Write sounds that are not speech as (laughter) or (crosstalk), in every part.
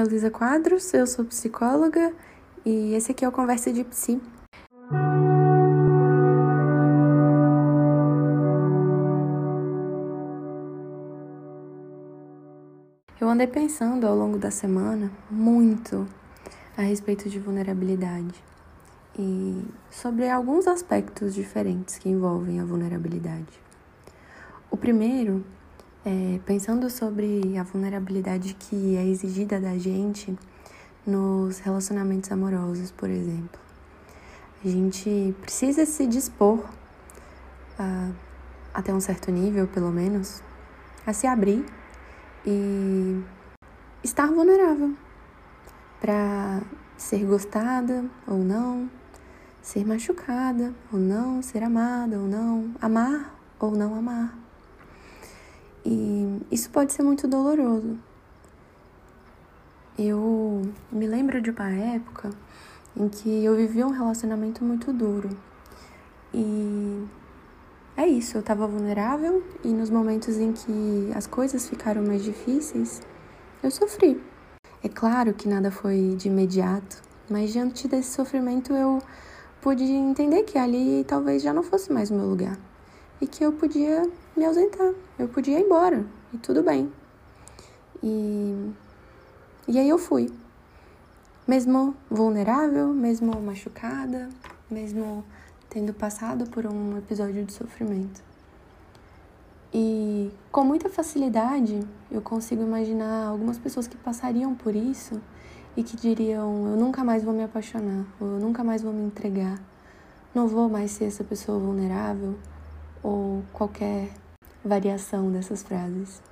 é Luísa Quadros, eu sou psicóloga e esse aqui é o Conversa de Psi. Eu andei pensando ao longo da semana muito a respeito de vulnerabilidade e sobre alguns aspectos diferentes que envolvem a vulnerabilidade. O primeiro é pensando sobre a vulnerabilidade que é exigida da gente nos relacionamentos amorosos, por exemplo. A gente precisa se dispor, a, até um certo nível, pelo menos, a se abrir e estar vulnerável para ser gostada ou não, ser machucada ou não, ser amada ou não, amar ou não amar. E isso pode ser muito doloroso. Eu me lembro de uma época em que eu vivia um relacionamento muito duro. E é isso, eu estava vulnerável e nos momentos em que as coisas ficaram mais difíceis, eu sofri. É claro que nada foi de imediato, mas diante desse sofrimento eu pude entender que ali talvez já não fosse mais o meu lugar e que eu podia me ausentar, eu podia ir embora e tudo bem. E, e aí eu fui, mesmo vulnerável, mesmo machucada, mesmo tendo passado por um episódio de sofrimento. E com muita facilidade eu consigo imaginar algumas pessoas que passariam por isso e que diriam: Eu nunca mais vou me apaixonar, ou eu nunca mais vou me entregar, não vou mais ser essa pessoa vulnerável, ou qualquer variação dessas frases.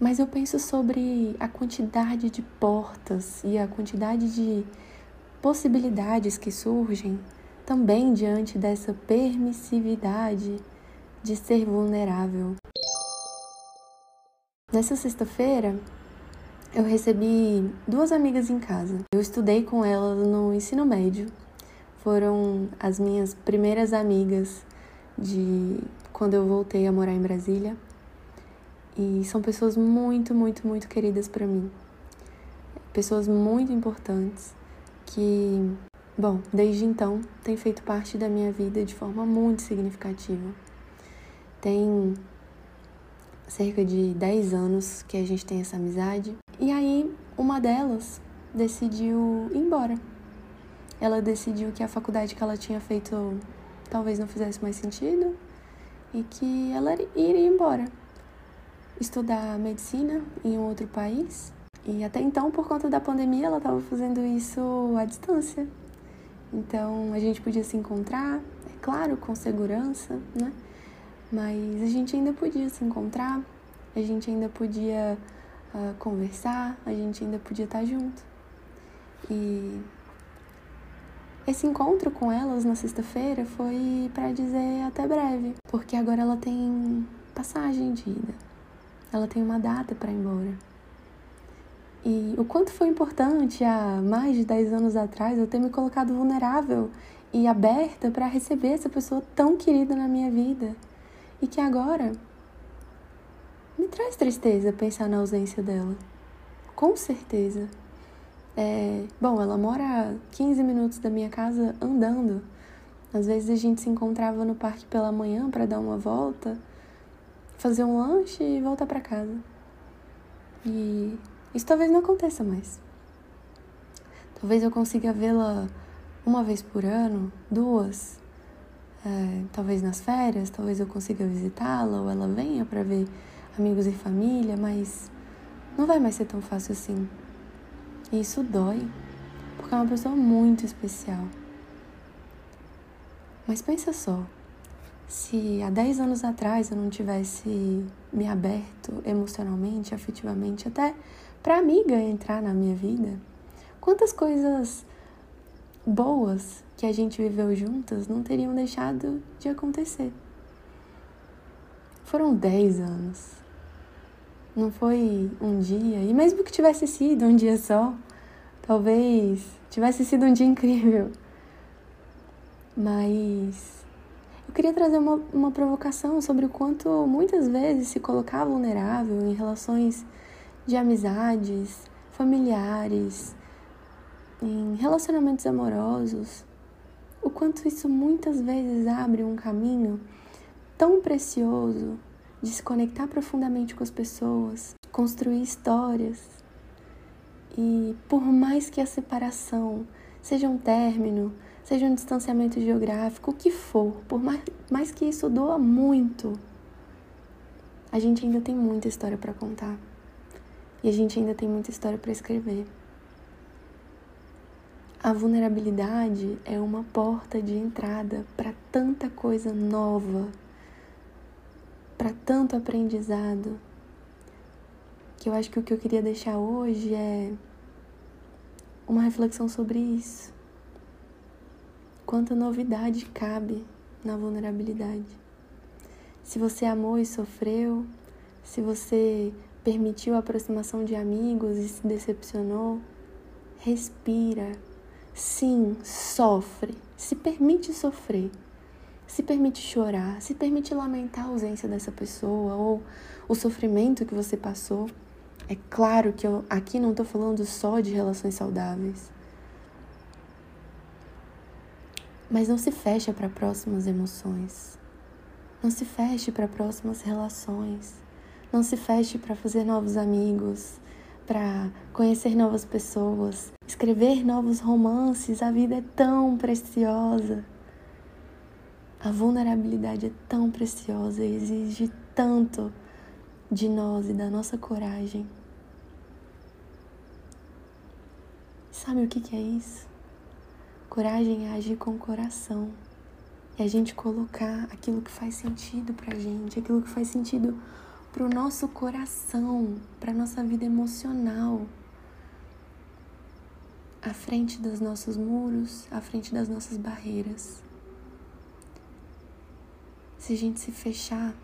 Mas eu penso sobre a quantidade de portas e a quantidade de possibilidades que surgem também diante dessa permissividade de ser vulnerável. Nessa sexta-feira, eu recebi duas amigas em casa. Eu estudei com elas no ensino médio. Foram as minhas primeiras amigas de quando eu voltei a morar em Brasília. E são pessoas muito, muito, muito queridas para mim. Pessoas muito importantes que, bom, desde então têm feito parte da minha vida de forma muito significativa. Tem cerca de 10 anos que a gente tem essa amizade. E aí, uma delas decidiu ir embora. Ela decidiu que a faculdade que ela tinha feito talvez não fizesse mais sentido e que ela iria embora estudar medicina em um outro país. E até então, por conta da pandemia, ela estava fazendo isso à distância. Então a gente podia se encontrar, é claro, com segurança, né? Mas a gente ainda podia se encontrar, a gente ainda podia uh, conversar, a gente ainda podia estar junto. E esse encontro com elas na sexta-feira foi para dizer até breve, porque agora ela tem passagem de ida. Ela tem uma data para ir embora. E o quanto foi importante há mais de 10 anos atrás eu ter me colocado vulnerável e aberta para receber essa pessoa tão querida na minha vida. E que agora me traz tristeza pensar na ausência dela. Com certeza. É, bom, ela mora a 15 minutos da minha casa andando. Às vezes a gente se encontrava no parque pela manhã para dar uma volta, fazer um lanche e voltar para casa. E isso talvez não aconteça mais. Talvez eu consiga vê-la uma vez por ano, duas, é, talvez nas férias, talvez eu consiga visitá-la ou ela venha para ver amigos e família, mas não vai mais ser tão fácil assim. E isso dói, porque é uma pessoa muito especial. Mas pensa só, se há 10 anos atrás eu não tivesse me aberto emocionalmente, afetivamente, até para amiga entrar na minha vida, quantas coisas boas que a gente viveu juntas não teriam deixado de acontecer. Foram 10 anos. Não foi um dia, e mesmo que tivesse sido um dia só, talvez tivesse sido um dia incrível. Mas eu queria trazer uma, uma provocação sobre o quanto muitas vezes se colocar vulnerável em relações de amizades, familiares, em relacionamentos amorosos, o quanto isso muitas vezes abre um caminho tão precioso de se conectar profundamente com as pessoas, construir histórias. E por mais que a separação seja um término, seja um distanciamento geográfico, o que for, por mais, mais que isso doa muito, a gente ainda tem muita história para contar. E a gente ainda tem muita história para escrever. A vulnerabilidade é uma porta de entrada para tanta coisa nova, para tanto aprendizado, que eu acho que o que eu queria deixar hoje é uma reflexão sobre isso. Quanta novidade cabe na vulnerabilidade. Se você amou e sofreu, se você permitiu a aproximação de amigos e se decepcionou, respira Sim, sofre. Se permite sofrer. Se permite chorar. Se permite lamentar a ausência dessa pessoa ou o sofrimento que você passou. É claro que eu aqui não estou falando só de relações saudáveis. Mas não se fecha para próximas emoções. Não se feche para próximas relações. Não se feche para fazer novos amigos, para conhecer novas pessoas, escrever novos romances. A vida é tão preciosa. A vulnerabilidade é tão preciosa e exige tanto de nós e da nossa coragem. Sabe o que, é isso? Coragem é agir com o coração. É a gente colocar aquilo que faz sentido pra gente, aquilo que faz sentido para o nosso coração, para a nossa vida emocional, à frente dos nossos muros, à frente das nossas barreiras. Se a gente se fechar,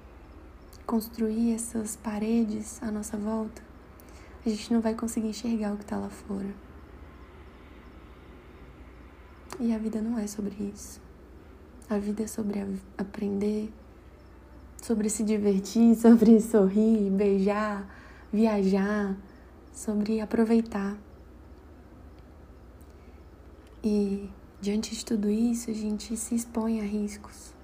construir essas paredes à nossa volta, a gente não vai conseguir enxergar o que está lá fora. E a vida não é sobre isso. A vida é sobre aprender, sobre se divertir, (laughs) sobre sorrir, beijar, viajar, sobre aproveitar. E diante de tudo isso, a gente se expõe a riscos.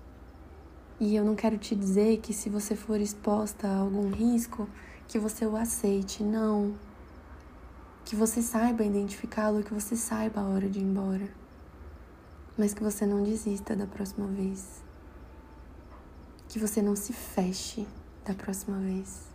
E eu não quero te dizer que se você for exposta a algum risco, que você o aceite, não. Que você saiba identificá-lo, que você saiba a hora de ir embora. Mas que você não desista da próxima vez que você não se feche da próxima vez.